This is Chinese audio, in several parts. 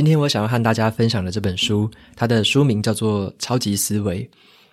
今天我想要和大家分享的这本书，它的书名叫做《超级思维》。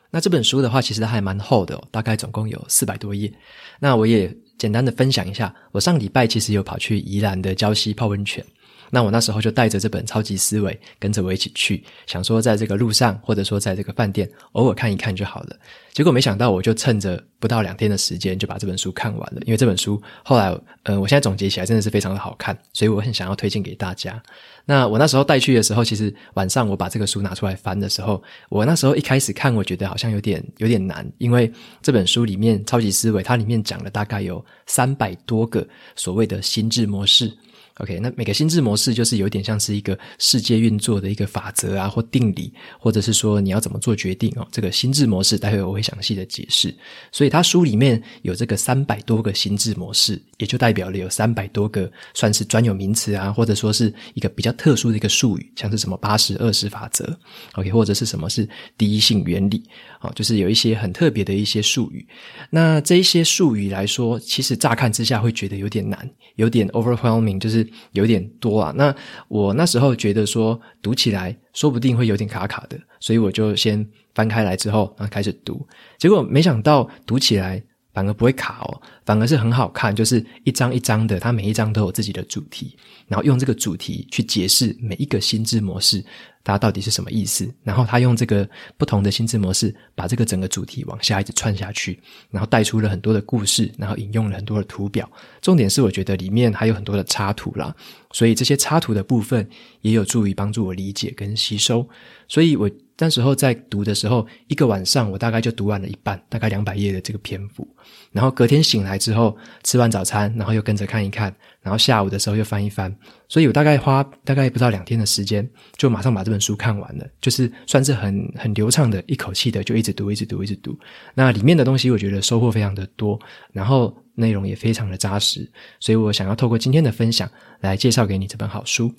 那这本书的话，其实还蛮厚的，大概总共有四百多页。那我也简单的分享一下，我上礼拜其实有跑去宜兰的礁溪泡温泉。那我那时候就带着这本超级思维，跟着我一起去，想说在这个路上，或者说在这个饭店，偶尔看一看就好了。结果没想到，我就趁着不到两天的时间，就把这本书看完了。因为这本书后来，呃，我现在总结起来真的是非常的好看，所以我很想要推荐给大家。那我那时候带去的时候，其实晚上我把这个书拿出来翻的时候，我那时候一开始看，我觉得好像有点有点难，因为这本书里面超级思维，它里面讲了大概有三百多个所谓的心智模式。OK，那每个心智模式就是有点像是一个世界运作的一个法则啊，或定理，或者是说你要怎么做决定哦。这个心智模式，待会我会详细的解释。所以他书里面有这个三百多个心智模式，也就代表了有三百多个算是专有名词啊，或者说是一个比较特殊的一个术语，像是什么八十二十法则，OK，或者是什么是第一性原理，哦，就是有一些很特别的一些术语。那这一些术语来说，其实乍看之下会觉得有点难，有点 overwhelming，就是。有点多啊，那我那时候觉得说读起来说不定会有点卡卡的，所以我就先翻开来之后，然后开始读，结果没想到读起来反而不会卡哦，反而是很好看，就是一张一张的，它每一张都有自己的主题，然后用这个主题去解释每一个心智模式。它到底是什么意思？然后他用这个不同的心智模式，把这个整个主题往下一直串下去，然后带出了很多的故事，然后引用了很多的图表。重点是，我觉得里面还有很多的插图啦，所以这些插图的部分也有助于帮助我理解跟吸收。所以我那时候在读的时候，一个晚上我大概就读完了一半，大概两百页的这个篇幅。然后隔天醒来之后，吃完早餐，然后又跟着看一看，然后下午的时候又翻一翻。所以我大概花大概不到两天的时间，就马上把这本书看完了，就是算是很很流畅的一口气的，就一直读，一直读，一直读。那里面的东西我觉得收获非常的多，然后内容也非常的扎实，所以我想要透过今天的分享来介绍给你这本好书。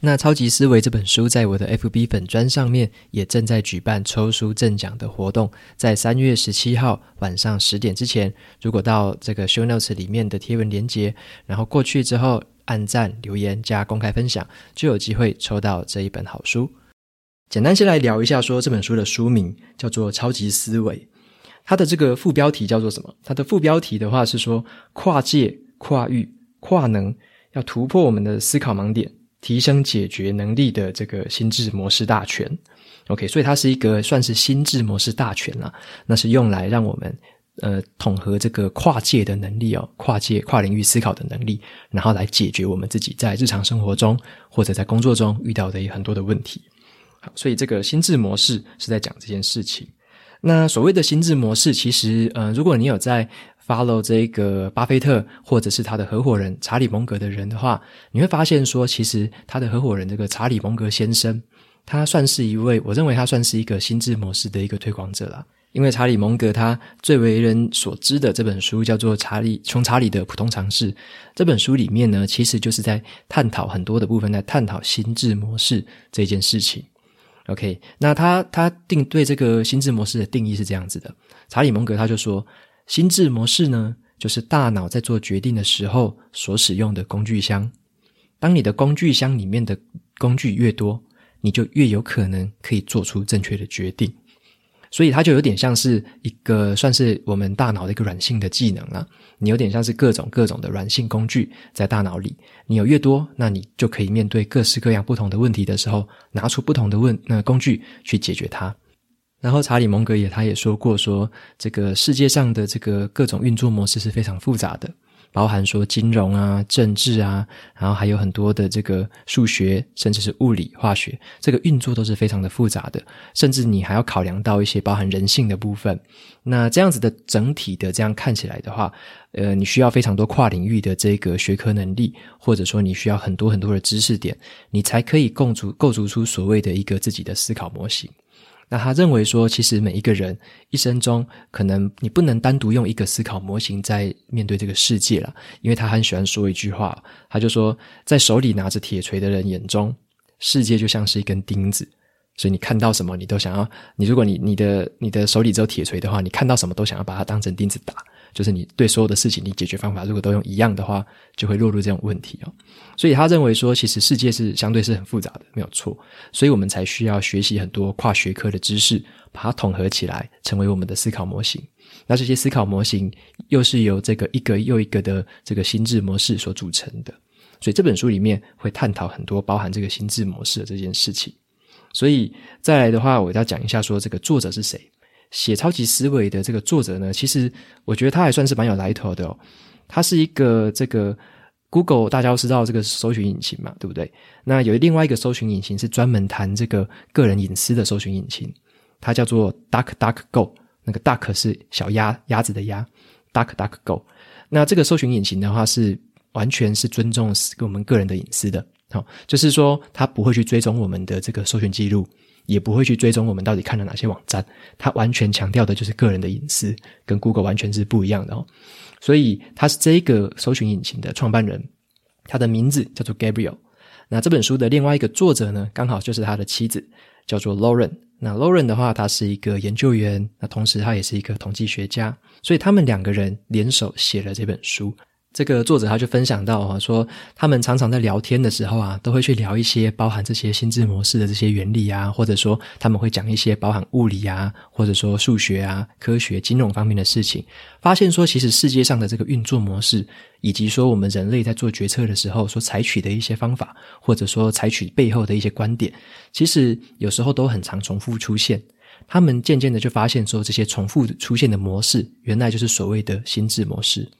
那《超级思维》这本书在我的 FB 粉专上面也正在举办抽书赠奖的活动，在三月十七号晚上十点之前，如果到这个 Show Notes 里面的贴文连接，然后过去之后按赞、留言加公开分享，就有机会抽到这一本好书。简单先来聊一下，说这本书的书名叫做《超级思维》，它的这个副标题叫做什么？它的副标题的话是说跨界、跨域、跨能，要突破我们的思考盲点。提升解决能力的这个心智模式大全，OK，所以它是一个算是心智模式大全啦，那是用来让我们呃统合这个跨界的能力哦，跨界跨领域思考的能力，然后来解决我们自己在日常生活中或者在工作中遇到的很多的问题。好，所以这个心智模式是在讲这件事情。那所谓的心智模式，其实呃，如果你有在 follow 这个巴菲特或者是他的合伙人查理蒙格的人的话，你会发现说，其实他的合伙人这个查理蒙格先生，他算是一位，我认为他算是一个心智模式的一个推广者啦。因为查理蒙格他最为人所知的这本书叫做《查理穷查理的普通常识》，这本书里面呢，其实就是在探讨很多的部分，在探讨心智模式这件事情。OK，那他他定对这个心智模式的定义是这样子的，查理蒙格他就说。心智模式呢，就是大脑在做决定的时候所使用的工具箱。当你的工具箱里面的工具越多，你就越有可能可以做出正确的决定。所以它就有点像是一个算是我们大脑的一个软性的技能啊。你有点像是各种各种的软性工具在大脑里，你有越多，那你就可以面对各式各样不同的问题的时候，拿出不同的问那工具去解决它。然后查理蒙格也他也说过说，这个世界上的这个各种运作模式是非常复杂的。包含说金融啊、政治啊，然后还有很多的这个数学，甚至是物理、化学，这个运作都是非常的复杂的，甚至你还要考量到一些包含人性的部分。那这样子的整体的这样看起来的话，呃，你需要非常多跨领域的这个学科能力，或者说你需要很多很多的知识点，你才可以构筑构筑出所谓的一个自己的思考模型。那他认为说，其实每一个人一生中，可能你不能单独用一个思考模型在面对这个世界了，因为他很喜欢说一句话，他就说，在手里拿着铁锤的人眼中，世界就像是一根钉子，所以你看到什么，你都想要，你如果你你的你的手里只有铁锤的话，你看到什么都想要把它当成钉子打。就是你对所有的事情，你解决方法如果都用一样的话，就会落入这种问题哦。所以他认为说，其实世界是相对是很复杂的，没有错。所以我们才需要学习很多跨学科的知识，把它统合起来，成为我们的思考模型。那这些思考模型又是由这个一个又一个的这个心智模式所组成的。所以这本书里面会探讨很多包含这个心智模式的这件事情。所以再来的话，我要讲一下说这个作者是谁。写超级思维的这个作者呢，其实我觉得他还算是蛮有来头的哦。他是一个这个 Google，大家都知道这个搜寻引擎嘛，对不对？那有另外一个搜寻引擎是专门谈这个个人隐私的搜寻引擎，它叫做 DuckDuckGo。那个 Duck 是小鸭，鸭子的鸭，DuckDuckGo。那这个搜寻引擎的话，是完全是尊重我们个人的隐私的。好，就是说它不会去追踪我们的这个搜寻记录。也不会去追踪我们到底看了哪些网站，它完全强调的就是个人的隐私，跟 Google 完全是不一样的哦。所以他是这个搜寻引擎的创办人，他的名字叫做 Gabriel。那这本书的另外一个作者呢，刚好就是他的妻子，叫做 Lauren。那 Lauren 的话，他是一个研究员，那同时他也是一个统计学家，所以他们两个人联手写了这本书。这个作者他就分享到啊，说他们常常在聊天的时候啊，都会去聊一些包含这些心智模式的这些原理啊，或者说他们会讲一些包含物理啊，或者说数学啊、科学、金融方面的事情，发现说其实世界上的这个运作模式，以及说我们人类在做决策的时候所采取的一些方法，或者说采取背后的一些观点，其实有时候都很常重复出现。他们渐渐的就发现说，这些重复出现的模式，原来就是所谓的心智模式。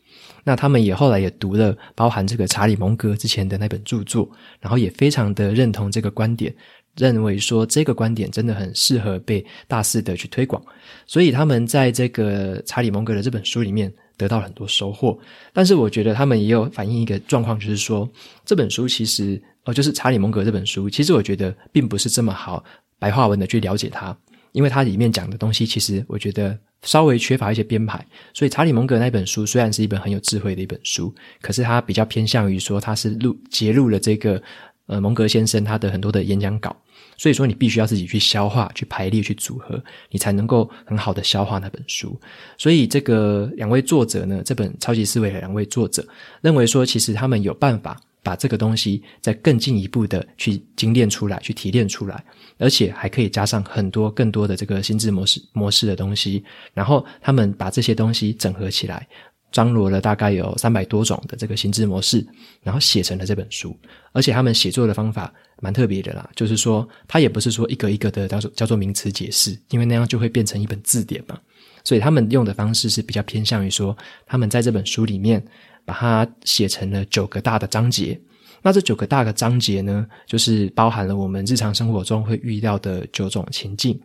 那他们也后来也读了包含这个查理蒙格之前的那本著作，然后也非常的认同这个观点，认为说这个观点真的很适合被大肆的去推广，所以他们在这个查理蒙格的这本书里面得到了很多收获。但是我觉得他们也有反映一个状况，就是说这本书其实哦，就是查理蒙格这本书，其实我觉得并不是这么好白话文的去了解它。因为它里面讲的东西，其实我觉得稍微缺乏一些编排，所以查理蒙格那本书虽然是一本很有智慧的一本书，可是它比较偏向于说它是录节录了这个呃蒙格先生他的很多的演讲稿，所以说你必须要自己去消化、去排列、去组合，你才能够很好的消化那本书。所以这个两位作者呢，这本超级思维的两位作者认为说，其实他们有办法。把这个东西再更进一步的去精炼出来，去提炼出来，而且还可以加上很多更多的这个心智模式模式的东西，然后他们把这些东西整合起来，张罗了大概有三百多种的这个心智模式，然后写成了这本书。而且他们写作的方法蛮特别的啦，就是说他也不是说一个一个的叫做叫做名词解释，因为那样就会变成一本字典嘛。所以他们用的方式是比较偏向于说，他们在这本书里面。把它写成了九个大的章节，那这九个大的章节呢，就是包含了我们日常生活中会遇到的九种情境。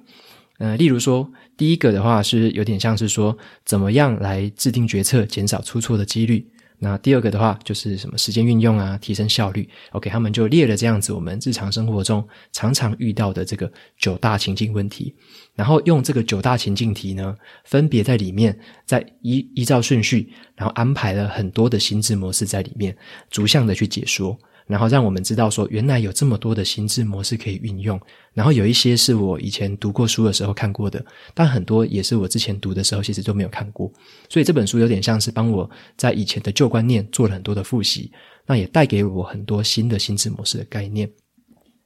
呃，例如说，第一个的话是有点像是说，怎么样来制定决策，减少出错的几率。那第二个的话就是什么时间运用啊，提升效率。OK，他们就列了这样子我们日常生活中常常遇到的这个九大情境问题，然后用这个九大情境题呢，分别在里面在依依照顺序，然后安排了很多的心智模式在里面，逐项的去解说。然后让我们知道说，原来有这么多的心智模式可以运用。然后有一些是我以前读过书的时候看过的，但很多也是我之前读的时候其实都没有看过。所以这本书有点像是帮我在以前的旧观念做了很多的复习，那也带给我很多新的心智模式的概念。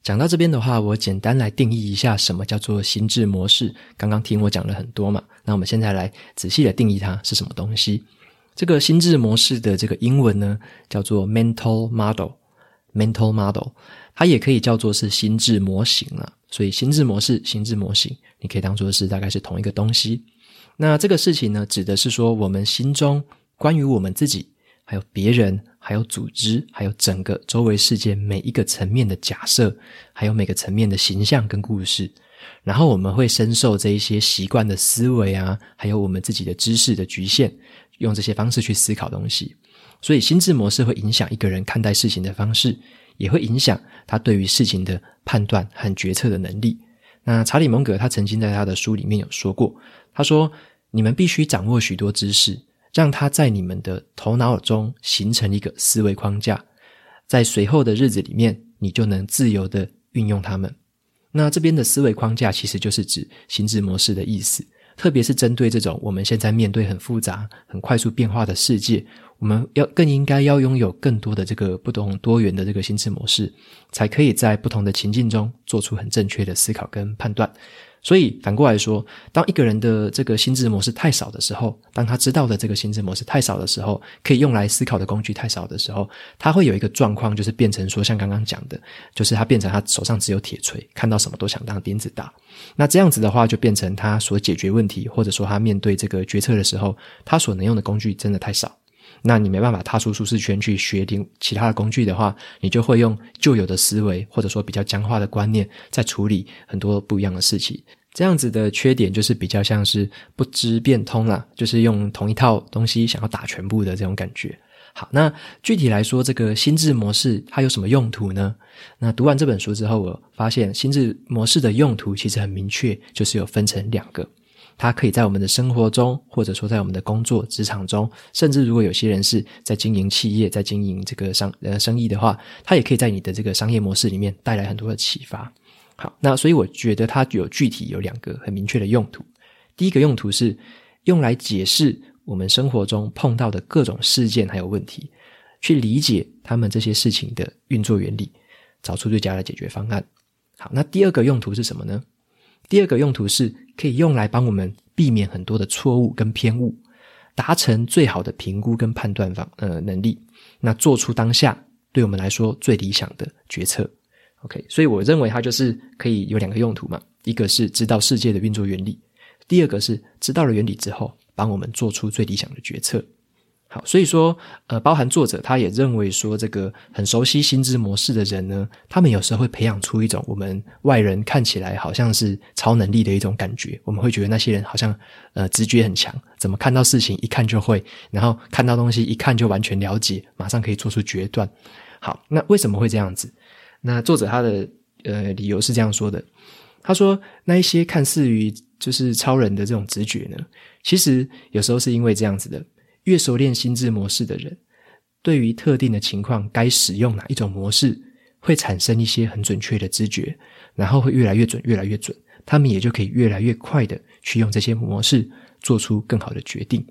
讲到这边的话，我简单来定义一下什么叫做心智模式。刚刚听我讲了很多嘛，那我们现在来仔细的定义它是什么东西。这个心智模式的这个英文呢，叫做 mental model。Mental model，它也可以叫做是心智模型了。所以心智模式、心智模型，你可以当做是大概是同一个东西。那这个事情呢，指的是说我们心中关于我们自己，还有别人，还有组织，还有整个周围世界每一个层面的假设，还有每个层面的形象跟故事。然后我们会深受这一些习惯的思维啊，还有我们自己的知识的局限，用这些方式去思考东西。所以心智模式会影响一个人看待事情的方式，也会影响他对于事情的判断和决策的能力。那查理蒙格他曾经在他的书里面有说过，他说：“你们必须掌握许多知识，让它在你们的头脑中形成一个思维框架，在随后的日子里面，你就能自由地运用它们。”那这边的思维框架其实就是指心智模式的意思。特别是针对这种我们现在面对很复杂、很快速变化的世界，我们要更应该要拥有更多的这个不同多元的这个心智模式，才可以在不同的情境中做出很正确的思考跟判断。所以反过来说，当一个人的这个心智模式太少的时候，当他知道的这个心智模式太少的时候，可以用来思考的工具太少的时候，他会有一个状况，就是变成说，像刚刚讲的，就是他变成他手上只有铁锤，看到什么都想当钉子打。那这样子的话，就变成他所解决问题，或者说他面对这个决策的时候，他所能用的工具真的太少。那你没办法踏出舒适圈去学点其他的工具的话，你就会用旧有的思维，或者说比较僵化的观念，在处理很多不一样的事情。这样子的缺点就是比较像是不知变通啦，就是用同一套东西想要打全部的这种感觉。好，那具体来说，这个心智模式它有什么用途呢？那读完这本书之后，我发现心智模式的用途其实很明确，就是有分成两个。它可以在我们的生活中，或者说在我们的工作职场中，甚至如果有些人是在经营企业、在经营这个商呃生意的话，它也可以在你的这个商业模式里面带来很多的启发。好，那所以我觉得它有具体有两个很明确的用途。第一个用途是用来解释我们生活中碰到的各种事件还有问题，去理解他们这些事情的运作原理，找出最佳的解决方案。好，那第二个用途是什么呢？第二个用途是可以用来帮我们避免很多的错误跟偏误，达成最好的评估跟判断方呃能力，那做出当下对我们来说最理想的决策。OK，所以我认为它就是可以有两个用途嘛，一个是知道世界的运作原理，第二个是知道了原理之后，帮我们做出最理想的决策。好，所以说，呃，包含作者他也认为说，这个很熟悉心智模式的人呢，他们有时候会培养出一种我们外人看起来好像是超能力的一种感觉。我们会觉得那些人好像，呃，直觉很强，怎么看到事情一看就会，然后看到东西一看就完全了解，马上可以做出决断。好，那为什么会这样子？那作者他的呃理由是这样说的，他说那一些看似于就是超人的这种直觉呢，其实有时候是因为这样子的。越熟练心智模式的人，对于特定的情况该使用哪一种模式，会产生一些很准确的知觉，然后会越来越准，越来越准，他们也就可以越来越快的去用这些模式做出更好的决定。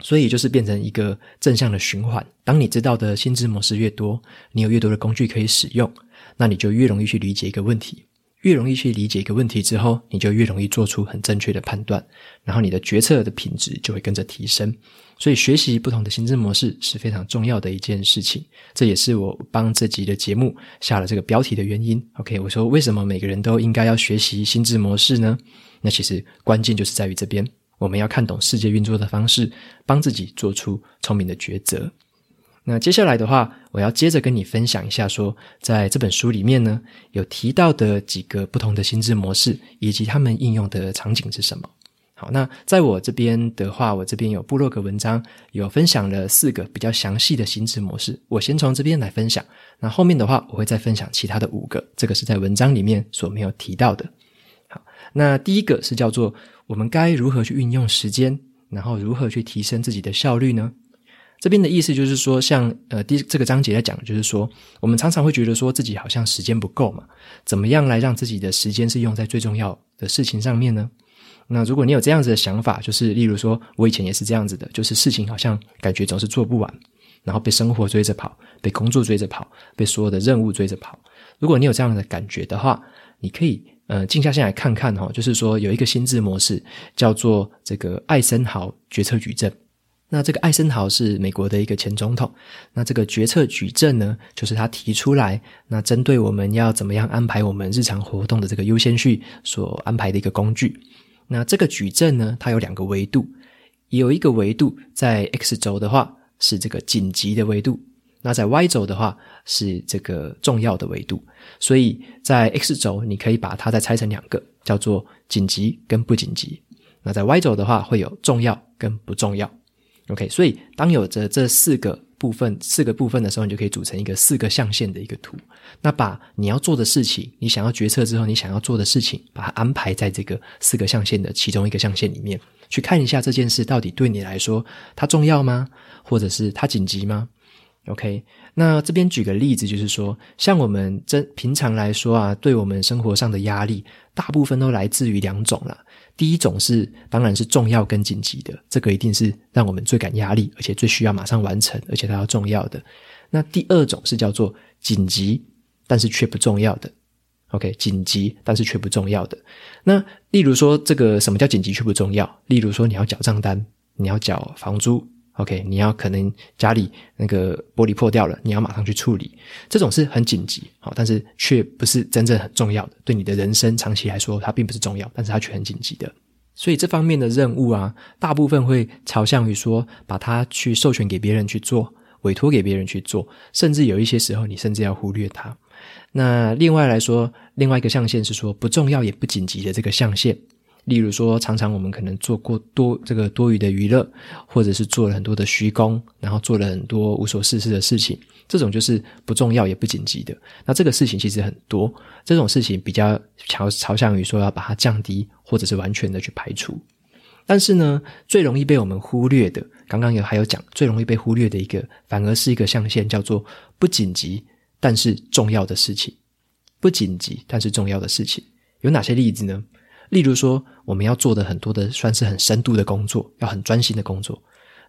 所以就是变成一个正向的循环。当你知道的心智模式越多，你有越多的工具可以使用，那你就越容易去理解一个问题。越容易去理解一个问题之后，你就越容易做出很正确的判断，然后你的决策的品质就会跟着提升。所以，学习不同的心智模式是非常重要的一件事情。这也是我帮这集的节目下了这个标题的原因。OK，我说为什么每个人都应该要学习心智模式呢？那其实关键就是在于这边，我们要看懂世界运作的方式，帮自己做出聪明的抉择。那接下来的话，我要接着跟你分享一下说，在这本书里面呢，有提到的几个不同的心智模式，以及他们应用的场景是什么。好，那在我这边的话，我这边有部落格文章，有分享了四个比较详细的心智模式。我先从这边来分享，那后面的话，我会再分享其他的五个，这个是在文章里面所没有提到的。好，那第一个是叫做我们该如何去运用时间，然后如何去提升自己的效率呢？这边的意思就是说，像呃第这个章节来讲，就是说我们常常会觉得说自己好像时间不够嘛，怎么样来让自己的时间是用在最重要的事情上面呢？那如果你有这样子的想法，就是例如说我以前也是这样子的，就是事情好像感觉总是做不完，然后被生活追着跑，被工作追着跑，被所有的任务追着跑。如果你有这样的感觉的话，你可以呃静下心来看看哈，就是说有一个心智模式叫做这个艾森豪决策矩阵。那这个艾森豪是美国的一个前总统。那这个决策矩阵呢，就是他提出来，那针对我们要怎么样安排我们日常活动的这个优先序所安排的一个工具。那这个矩阵呢，它有两个维度，有一个维度在 X 轴的话，是这个紧急的维度，那在 Y 轴的话是这个重要的维度。所以在 X 轴，你可以把它再拆成两个，叫做紧急跟不紧急。那在 Y 轴的话，会有重要跟不重要。OK，所以当有着这四个部分，四个部分的时候，你就可以组成一个四个象限的一个图。那把你要做的事情，你想要决策之后，你想要做的事情，把它安排在这个四个象限的其中一个象限里面，去看一下这件事到底对你来说它重要吗？或者是它紧急吗？OK，那这边举个例子，就是说，像我们这平常来说啊，对我们生活上的压力，大部分都来自于两种啦。第一种是，当然是重要跟紧急的，这个一定是让我们最感压力，而且最需要马上完成，而且它要重要的。那第二种是叫做紧急，但是却不重要的。OK，紧急但是却不重要的。那例如说，这个什么叫紧急却不重要？例如说，你要缴账单，你要缴房租。OK，你要可能家里那个玻璃破掉了，你要马上去处理，这种是很紧急，好，但是却不是真正很重要的，对你的人生长期来说，它并不是重要，但是它却很紧急的。所以这方面的任务啊，大部分会朝向于说，把它去授权给别人去做，委托给别人去做，甚至有一些时候，你甚至要忽略它。那另外来说，另外一个象限是说不重要也不紧急的这个象限。例如说，常常我们可能做过多这个多余的娱乐，或者是做了很多的虚功，然后做了很多无所事事的事情，这种就是不重要也不紧急的。那这个事情其实很多，这种事情比较朝朝向于说要把它降低，或者是完全的去排除。但是呢，最容易被我们忽略的，刚刚有还有讲，最容易被忽略的一个，反而是一个象限，叫做不紧急但是重要的事情。不紧急但是重要的事情有哪些例子呢？例如说，我们要做的很多的算是很深度的工作，要很专心的工作，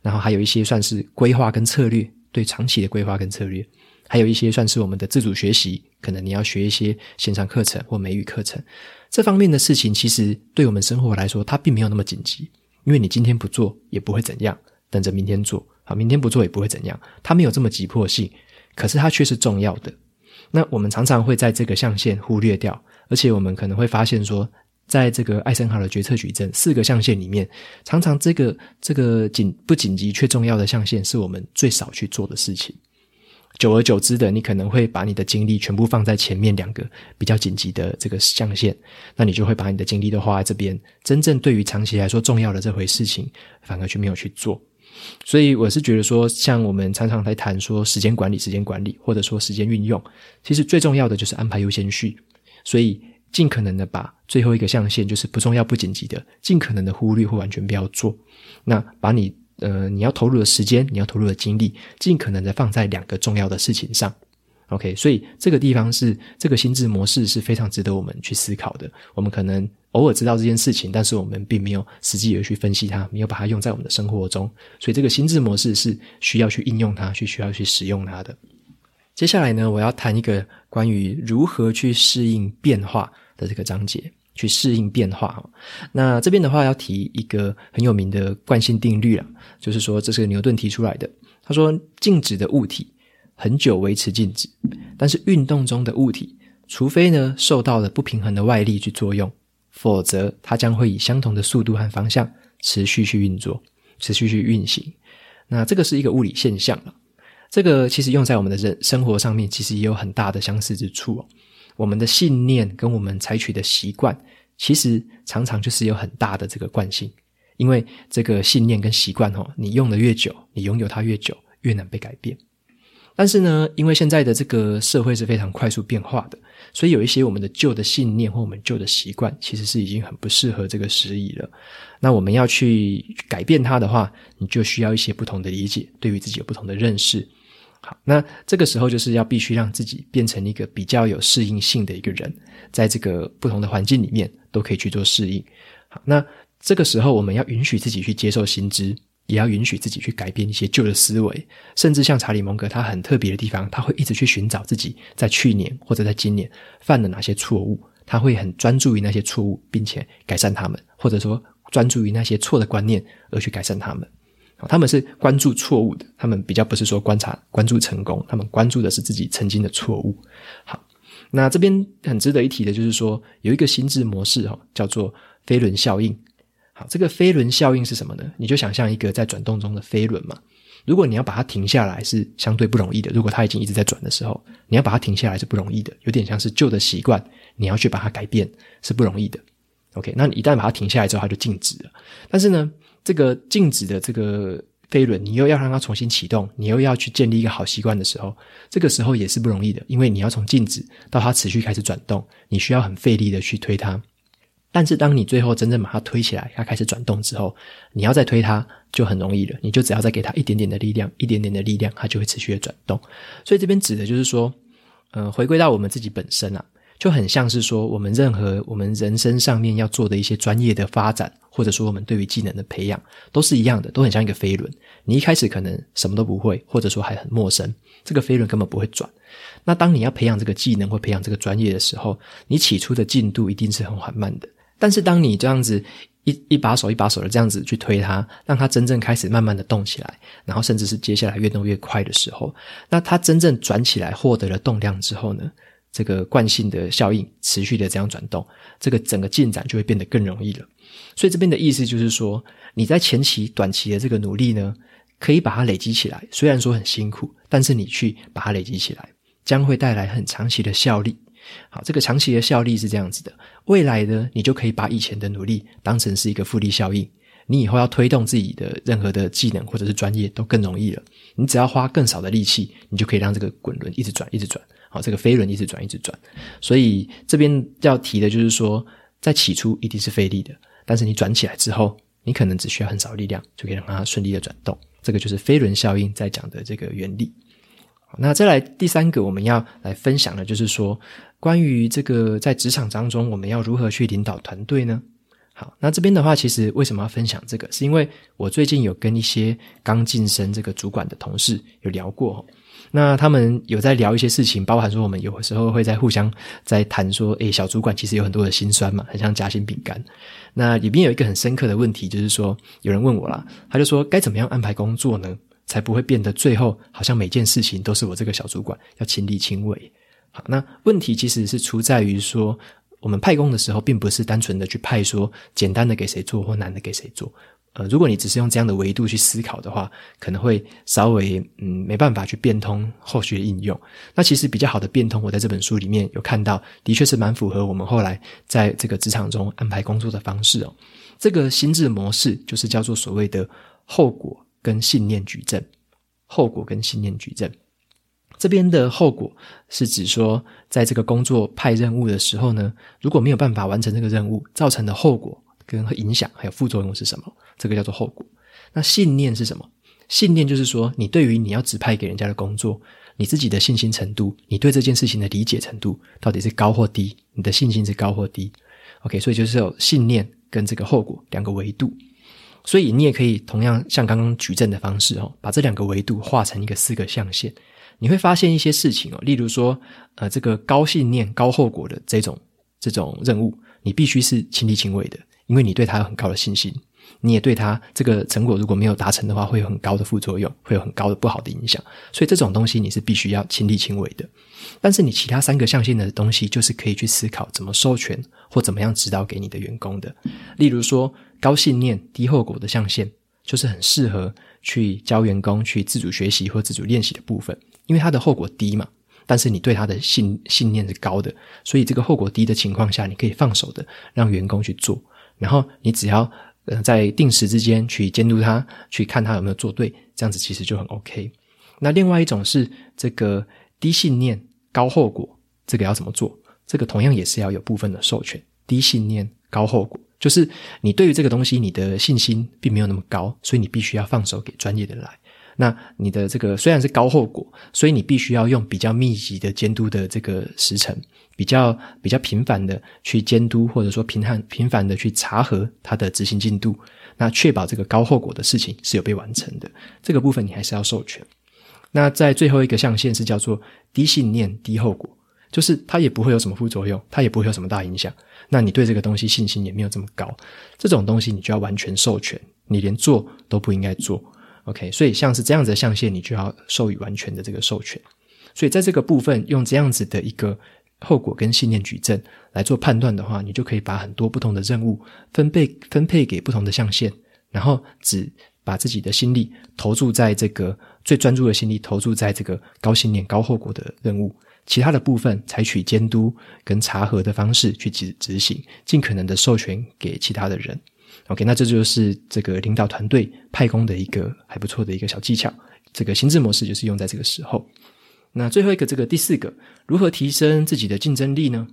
然后还有一些算是规划跟策略，对长期的规划跟策略，还有一些算是我们的自主学习，可能你要学一些线上课程或美语课程，这方面的事情，其实对我们生活来说，它并没有那么紧急，因为你今天不做也不会怎样，等着明天做，好，明天不做也不会怎样，它没有这么急迫性，可是它却是重要的。那我们常常会在这个象限忽略掉，而且我们可能会发现说，在这个艾森豪的决策矩阵四个象限里面，常常这个这个紧不紧急却重要的象限是我们最少去做的事情。久而久之的，你可能会把你的精力全部放在前面两个比较紧急的这个象限，那你就会把你的精力都花在这边。真正对于长期来说重要的这回事情，反而却没有去做。所以我是觉得说，像我们常常在谈说时间管理、时间管理，或者说时间运用，其实最重要的就是安排优先序。所以。尽可能的把最后一个象限，就是不重要不紧急的，尽可能的忽略或完全不要做。那把你呃你要投入的时间，你要投入的精力，尽可能的放在两个重要的事情上。OK，所以这个地方是这个心智模式是非常值得我们去思考的。我们可能偶尔知道这件事情，但是我们并没有实际的去分析它，没有把它用在我们的生活中。所以这个心智模式是需要去应用它，去需要去使用它的。接下来呢，我要谈一个关于如何去适应变化的这个章节，去适应变化。那这边的话要提一个很有名的惯性定律了，就是说这是牛顿提出来的。他说，静止的物体很久维持静止，但是运动中的物体，除非呢受到了不平衡的外力去作用，否则它将会以相同的速度和方向持续去运作，持续去运行。那这个是一个物理现象了。这个其实用在我们的人生活上面，其实也有很大的相似之处哦。我们的信念跟我们采取的习惯，其实常常就是有很大的这个惯性，因为这个信念跟习惯哦，你用的越久，你拥有它越久，越难被改变。但是呢，因为现在的这个社会是非常快速变化的，所以有一些我们的旧的信念或我们旧的习惯，其实是已经很不适合这个时宜了。那我们要去改变它的话，你就需要一些不同的理解，对于自己有不同的认识。好，那这个时候就是要必须让自己变成一个比较有适应性的一个人，在这个不同的环境里面都可以去做适应。好，那这个时候我们要允许自己去接受新知，也要允许自己去改变一些旧的思维，甚至像查理蒙格，他很特别的地方，他会一直去寻找自己在去年或者在今年犯了哪些错误，他会很专注于那些错误，并且改善他们，或者说专注于那些错的观念而去改善他们。他们是关注错误的，他们比较不是说观察、关注成功，他们关注的是自己曾经的错误。好，那这边很值得一提的就是说，有一个心智模式哈，叫做飞轮效应。好，这个飞轮效应是什么呢？你就想象一个在转动中的飞轮嘛，如果你要把它停下来，是相对不容易的。如果它已经一直在转的时候，你要把它停下来是不容易的，有点像是旧的习惯，你要去把它改变是不容易的。OK，那你一旦把它停下来之后，它就静止了。但是呢，这个静止的这个飞轮，你又要让它重新启动，你又要去建立一个好习惯的时候，这个时候也是不容易的，因为你要从静止到它持续开始转动，你需要很费力的去推它。但是当你最后真正把它推起来，它开始转动之后，你要再推它就很容易了。你就只要再给它一点点的力量，一点点的力量，它就会持续的转动。所以这边指的就是说，呃，回归到我们自己本身啊，就很像是说，我们任何我们人生上面要做的一些专业的发展，或者说我们对于技能的培养，都是一样的，都很像一个飞轮。你一开始可能什么都不会，或者说还很陌生，这个飞轮根本不会转。那当你要培养这个技能或培养这个专业的时候，你起初的进度一定是很缓慢的。但是，当你这样子一一把手一把手的这样子去推它，让它真正开始慢慢的动起来，然后甚至是接下来越动越快的时候，那它真正转起来获得了动量之后呢，这个惯性的效应持续的这样转动，这个整个进展就会变得更容易了。所以这边的意思就是说，你在前期短期的这个努力呢，可以把它累积起来，虽然说很辛苦，但是你去把它累积起来，将会带来很长期的效力。好，这个长期的效力是这样子的。未来呢，你就可以把以前的努力当成是一个复利效应。你以后要推动自己的任何的技能或者是专业都更容易了。你只要花更少的力气，你就可以让这个滚轮一直转，一直转。好，这个飞轮一直转，一直转。所以这边要提的就是说，在起初一定是费力的，但是你转起来之后，你可能只需要很少力量就可以让它顺利的转动。这个就是飞轮效应在讲的这个原理。那再来第三个，我们要来分享的，就是说关于这个在职场当中，我们要如何去领导团队呢？好，那这边的话，其实为什么要分享这个？是因为我最近有跟一些刚晋升这个主管的同事有聊过，那他们有在聊一些事情，包含说我们有时候会在互相在谈说，诶，小主管其实有很多的辛酸嘛，很像夹心饼干。那里面有一个很深刻的问题，就是说有人问我啦，他就说该怎么样安排工作呢？才不会变得最后好像每件事情都是我这个小主管要亲力亲为。好，那问题其实是出在于说，我们派工的时候，并不是单纯的去派说简单的给谁做或难的给谁做。呃，如果你只是用这样的维度去思考的话，可能会稍微嗯没办法去变通后续的应用。那其实比较好的变通，我在这本书里面有看到，的确是蛮符合我们后来在这个职场中安排工作的方式哦。这个心智模式就是叫做所谓的后果。跟信念矩阵，后果跟信念矩阵，这边的后果是指说，在这个工作派任务的时候呢，如果没有办法完成这个任务，造成的后果跟影响还有副作用是什么？这个叫做后果。那信念是什么？信念就是说，你对于你要指派给人家的工作，你自己的信心程度，你对这件事情的理解程度到底是高或低？你的信心是高或低？OK，所以就是有信念跟这个后果两个维度。所以你也可以同样像刚刚矩阵的方式哦，把这两个维度画成一个四个象限，你会发现一些事情哦，例如说，呃，这个高信念、高后果的这种这种任务，你必须是亲力亲为的，因为你对他有很高的信心，你也对他这个成果如果没有达成的话，会有很高的副作用，会有很高的不好的影响，所以这种东西你是必须要亲力亲为的。但是你其他三个象限的东西，就是可以去思考怎么授权或怎么样指导给你的员工的，例如说。高信念、低后果的象限，就是很适合去教员工去自主学习或自主练习的部分，因为它的后果低嘛。但是你对他的信信念是高的，所以这个后果低的情况下，你可以放手的让员工去做，然后你只要呃在定时之间去监督他，去看他有没有做对，这样子其实就很 OK。那另外一种是这个低信念、高后果，这个要怎么做？这个同样也是要有部分的授权，低信念、高后果。就是你对于这个东西，你的信心并没有那么高，所以你必须要放手给专业的来。那你的这个虽然是高后果，所以你必须要用比较密集的监督的这个时程，比较比较频繁的去监督，或者说频繁频繁的去查核它的执行进度，那确保这个高后果的事情是有被完成的。这个部分你还是要授权。那在最后一个象限是叫做低信念低后果。就是它也不会有什么副作用，它也不会有什么大影响。那你对这个东西信心也没有这么高，这种东西你就要完全授权，你连做都不应该做。OK，所以像是这样子的象限，你就要授予完全的这个授权。所以在这个部分用这样子的一个后果跟信念矩阵来做判断的话，你就可以把很多不同的任务分配分配给不同的象限，然后只把自己的心力投注在这个最专注的心力投注在这个高信念、高后果的任务，其他的部分采取监督跟查核的方式去执执行，尽可能的授权给其他的人。OK，那这就是这个领导团队派工的一个还不错的一个小技巧。这个心智模式就是用在这个时候。那最后一个，这个第四个，如何提升自己的竞争力呢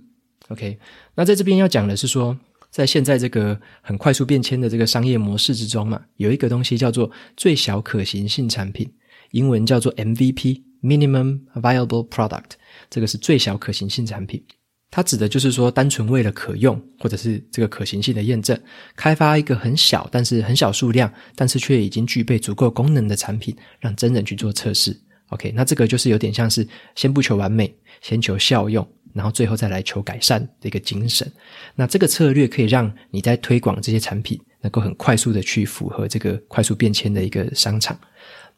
？OK，那在这边要讲的是说，在现在这个很快速变迁的这个商业模式之中嘛，有一个东西叫做最小可行性产品，英文叫做 MVP Minimum Viable Product），这个是最小可行性产品。它指的就是说，单纯为了可用或者是这个可行性的验证，开发一个很小但是很小数量，但是却已经具备足够功能的产品，让真人去做测试。OK，那这个就是有点像是先不求完美，先求效用，然后最后再来求改善的一个精神。那这个策略可以让你在推广这些产品，能够很快速的去符合这个快速变迁的一个商场。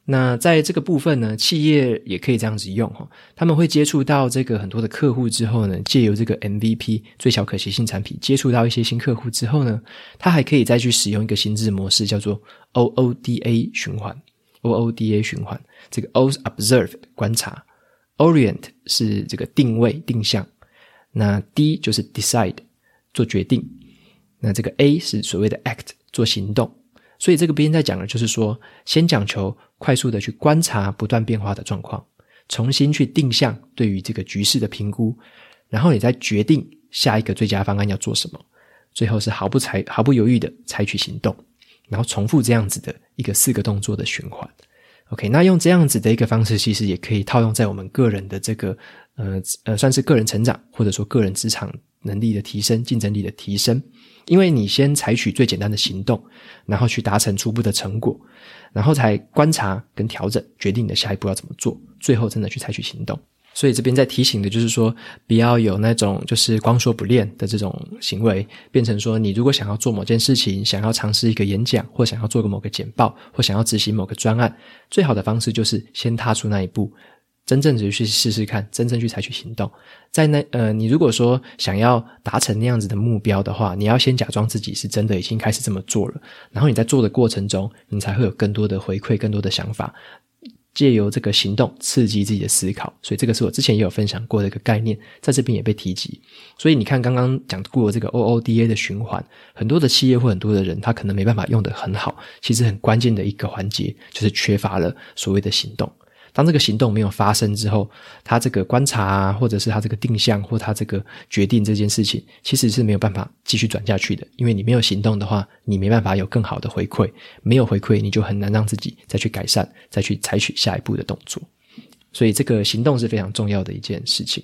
那在这个部分呢，企业也可以这样子用哈，他们会接触到这个很多的客户之后呢，借由这个 MVP 最小可行性产品接触到一些新客户之后呢，他还可以再去使用一个心智模式，叫做 OODA 循环。OODA 循环，这个 O 是 observe 观察，Orient 是这个定位定向，那 D 就是 decide 做决定，那这个 A 是所谓的 act 做行动。所以这个边在讲的就是说，先讲求快速的去观察不断变化的状况，重新去定向对于这个局势的评估，然后你再决定下一个最佳方案要做什么，最后是毫不采毫不犹豫的采取行动。然后重复这样子的一个四个动作的循环，OK，那用这样子的一个方式，其实也可以套用在我们个人的这个呃呃，算是个人成长或者说个人职场能力的提升、竞争力的提升。因为你先采取最简单的行动，然后去达成初步的成果，然后才观察跟调整，决定你的下一步要怎么做，最后真的去采取行动。所以这边在提醒的就是说，不要有那种就是光说不练的这种行为，变成说你如果想要做某件事情，想要尝试一个演讲，或想要做个某个简报，或想要执行某个专案，最好的方式就是先踏出那一步，真正的去试试看，真正去采取行动。在那呃，你如果说想要达成那样子的目标的话，你要先假装自己是真的已经开始这么做了，然后你在做的过程中，你才会有更多的回馈，更多的想法。借由这个行动刺激自己的思考，所以这个是我之前也有分享过的一个概念，在这边也被提及。所以你看，刚刚讲过这个 OODA 的循环，很多的企业或很多的人，他可能没办法用得很好。其实很关键的一个环节，就是缺乏了所谓的行动。当这个行动没有发生之后，他这个观察啊，或者是他这个定向，或他这个决定这件事情，其实是没有办法继续转下去的。因为你没有行动的话，你没办法有更好的回馈，没有回馈，你就很难让自己再去改善，再去采取下一步的动作。所以，这个行动是非常重要的一件事情。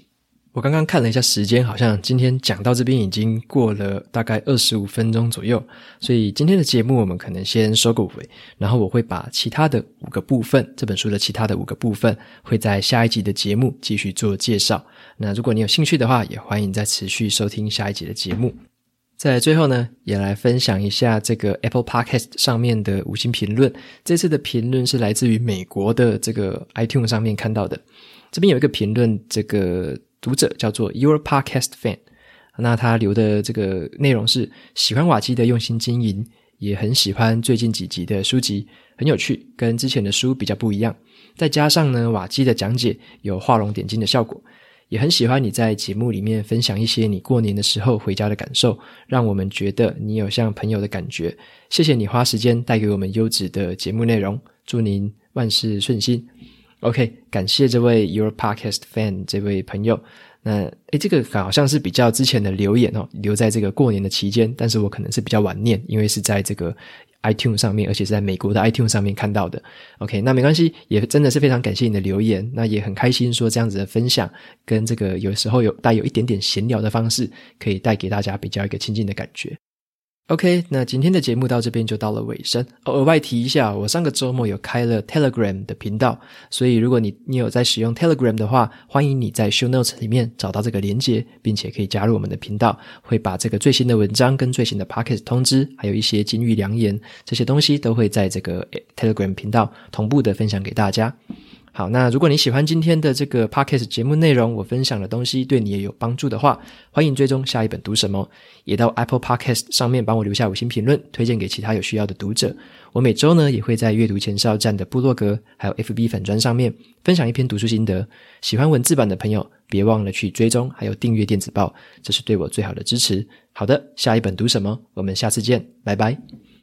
我刚刚看了一下时间，好像今天讲到这边已经过了大概二十五分钟左右，所以今天的节目我们可能先收个尾，然后我会把其他的五个部分，这本书的其他的五个部分，会在下一集的节目继续做介绍。那如果你有兴趣的话，也欢迎再持续收听下一集的节目。在最后呢，也来分享一下这个 Apple Podcast 上面的五星评论。这次的评论是来自于美国的这个 iTunes 上面看到的，这边有一个评论，这个。读者叫做 Your Podcast Fan，那他留的这个内容是喜欢瓦基的用心经营，也很喜欢最近几集的书籍，很有趣，跟之前的书比较不一样。再加上呢，瓦基的讲解有画龙点睛的效果，也很喜欢你在节目里面分享一些你过年的时候回家的感受，让我们觉得你有像朋友的感觉。谢谢你花时间带给我们优质的节目内容，祝您万事顺心。OK，感谢这位 Your Podcast Fan 这位朋友。那诶，这个好像是比较之前的留言哦，留在这个过年的期间，但是我可能是比较晚念，因为是在这个 iTunes 上面，而且是在美国的 iTunes 上面看到的。OK，那没关系，也真的是非常感谢你的留言，那也很开心说这样子的分享，跟这个有时候有带有一点点闲聊的方式，可以带给大家比较一个亲近的感觉。OK，那今天的节目到这边就到了尾声。哦，额外提一下，我上个周末有开了 Telegram 的频道，所以如果你你有在使用 Telegram 的话，欢迎你在 Show Notes 里面找到这个连接，并且可以加入我们的频道，会把这个最新的文章跟最新的 Podcast 通知，还有一些金玉良言这些东西，都会在这个 Telegram 频道同步的分享给大家。好，那如果你喜欢今天的这个 podcast 节目内容，我分享的东西对你也有帮助的话，欢迎追踪下一本读什么，也到 Apple Podcast 上面帮我留下五星评论，推荐给其他有需要的读者。我每周呢也会在阅读前哨站的部落格还有 FB 粉砖上面分享一篇读书心得。喜欢文字版的朋友，别忘了去追踪还有订阅电子报，这是对我最好的支持。好的，下一本读什么？我们下次见，拜拜。